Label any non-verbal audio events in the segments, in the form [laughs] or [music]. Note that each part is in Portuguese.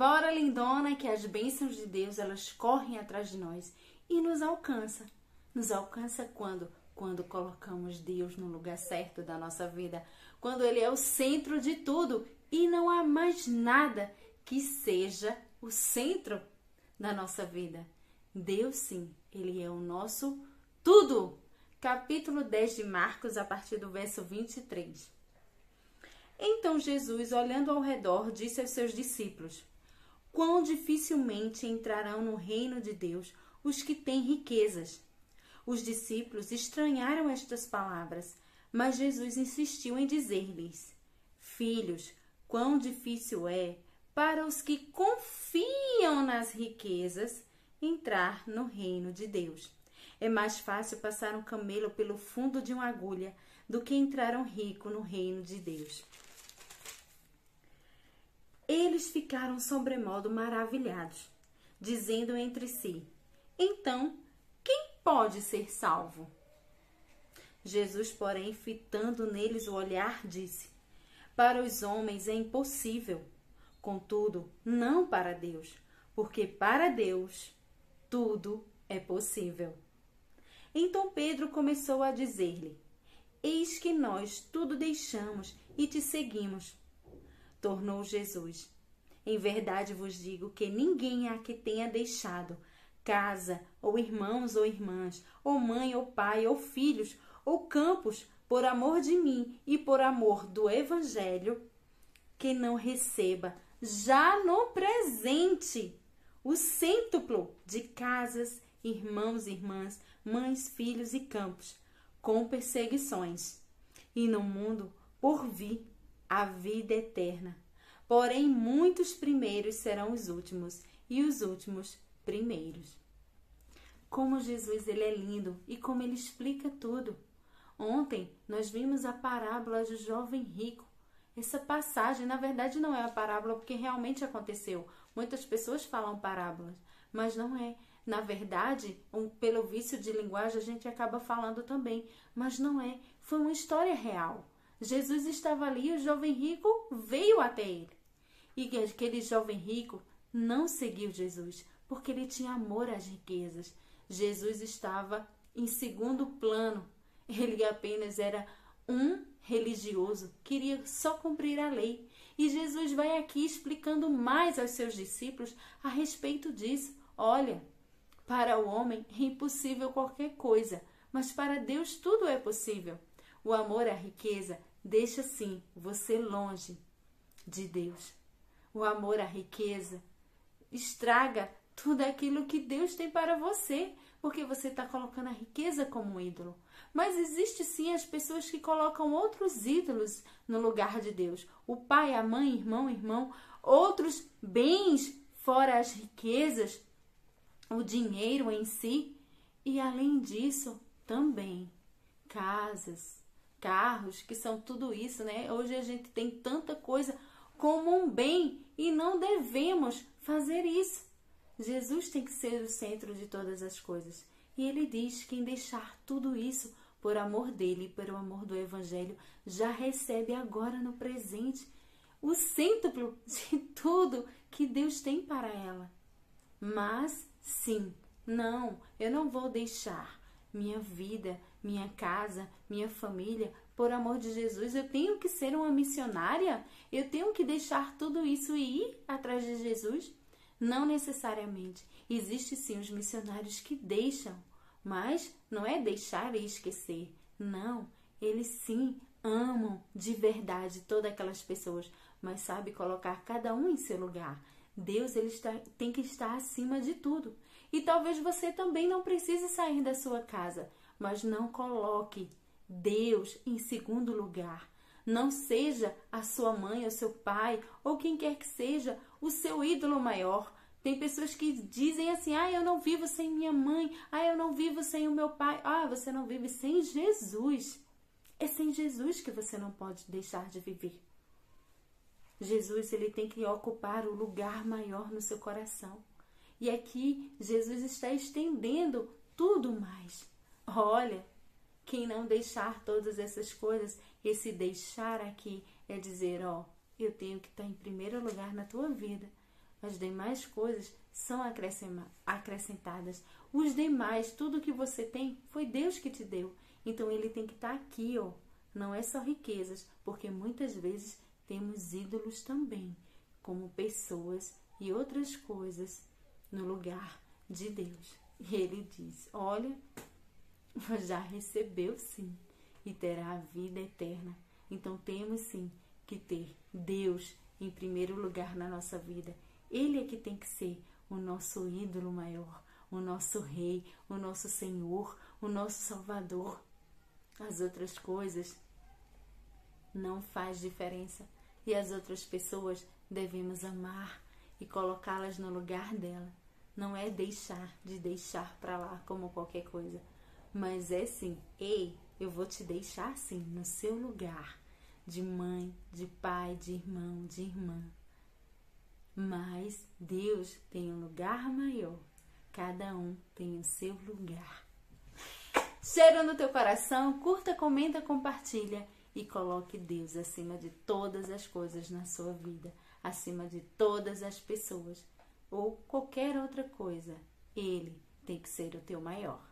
embora lindona que as bênçãos de Deus elas correm atrás de nós e nos alcança. Nos alcança quando quando colocamos Deus no lugar certo da nossa vida, quando ele é o centro de tudo e não há mais nada que seja o centro da nossa vida. Deus sim, ele é o nosso tudo. Capítulo 10 de Marcos, a partir do verso 23. Então Jesus, olhando ao redor, disse aos seus discípulos: Quão dificilmente entrarão no reino de Deus os que têm riquezas. Os discípulos estranharam estas palavras, mas Jesus insistiu em dizer-lhes: Filhos, quão difícil é para os que confiam nas riquezas entrar no reino de Deus. É mais fácil passar um camelo pelo fundo de uma agulha do que entrar um rico no reino de Deus. Eles ficaram sobremodo maravilhados, dizendo entre si: Então, quem pode ser salvo? Jesus, porém, fitando neles o olhar, disse: Para os homens é impossível, contudo, não para Deus, porque para Deus tudo é possível. Então Pedro começou a dizer-lhe: Eis que nós tudo deixamos e te seguimos tornou Jesus. Em verdade vos digo que ninguém há que tenha deixado casa, ou irmãos ou irmãs, ou mãe ou pai, ou filhos, ou campos, por amor de mim e por amor do Evangelho, que não receba já no presente o cêntuplo de casas, irmãos irmãs, mães, filhos e campos, com perseguições, e no mundo por vir a vida eterna. Porém, muitos primeiros serão os últimos, e os últimos primeiros. Como Jesus ele é lindo e como ele explica tudo. Ontem nós vimos a parábola do jovem rico. Essa passagem, na verdade, não é a parábola porque realmente aconteceu. Muitas pessoas falam parábolas, mas não é. Na verdade, um, pelo vício de linguagem, a gente acaba falando também, mas não é. Foi uma história real. Jesus estava ali e o jovem rico veio até ele. E aquele jovem rico não seguiu Jesus, porque ele tinha amor às riquezas. Jesus estava em segundo plano. Ele apenas era um religioso, queria só cumprir a lei. E Jesus vai aqui explicando mais aos seus discípulos a respeito disso. Olha, para o homem é impossível qualquer coisa, mas para Deus tudo é possível. O amor à riqueza deixa sim você longe de Deus. O amor à riqueza estraga tudo aquilo que Deus tem para você, porque você está colocando a riqueza como um ídolo. Mas existe sim as pessoas que colocam outros ídolos no lugar de Deus. O pai, a mãe, irmão, irmão, outros bens fora as riquezas, o dinheiro em si, e além disso, também casas, carros, que são tudo isso, né? Hoje a gente tem tanta coisa como um bem e não devemos fazer isso. Jesus tem que ser o centro de todas as coisas. E ele diz que em deixar tudo isso por amor dele e pelo amor do evangelho, já recebe agora no presente o cêntuplo de tudo que Deus tem para ela. Mas sim, não, eu não vou deixar minha vida, minha casa, minha família. Por amor de Jesus, eu tenho que ser uma missionária? Eu tenho que deixar tudo isso e ir atrás de Jesus? Não necessariamente. Existem sim os missionários que deixam, mas não é deixar e esquecer. Não, eles sim amam de verdade todas aquelas pessoas, mas sabe colocar cada um em seu lugar. Deus ele está, tem que estar acima de tudo. E talvez você também não precise sair da sua casa, mas não coloque Deus em segundo lugar. Não seja a sua mãe, o seu pai ou quem quer que seja o seu ídolo maior. Tem pessoas que dizem assim: ah, eu não vivo sem minha mãe, ah, eu não vivo sem o meu pai. Ah, você não vive sem Jesus. É sem Jesus que você não pode deixar de viver. Jesus ele tem que ocupar o lugar maior no seu coração. E aqui Jesus está estendendo tudo mais. Olha, quem não deixar todas essas coisas, esse deixar aqui é dizer, ó, eu tenho que estar em primeiro lugar na tua vida. as demais coisas são acrescentadas. Os demais, tudo que você tem, foi Deus que te deu. Então ele tem que estar aqui, ó. Não é só riquezas, porque muitas vezes temos ídolos também, como pessoas e outras coisas no lugar de Deus. E ele diz: Olha, [laughs] já recebeu sim e terá a vida eterna. Então temos sim que ter Deus em primeiro lugar na nossa vida. Ele é que tem que ser o nosso ídolo maior, o nosso rei, o nosso Senhor, o nosso Salvador. As outras coisas não faz diferença e as outras pessoas devemos amar e colocá-las no lugar dela. Não é deixar de deixar para lá como qualquer coisa, mas é sim, ei, eu vou te deixar sim no seu lugar de mãe, de pai, de irmão, de irmã. Mas Deus tem um lugar maior. Cada um tem o seu lugar. Cheiro no teu coração, curta, comenta, compartilha e coloque Deus acima de todas as coisas na sua vida, acima de todas as pessoas ou qualquer outra coisa. Ele tem que ser o teu maior.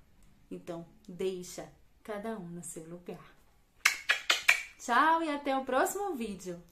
Então, deixa cada um no seu lugar. Tchau e até o próximo vídeo.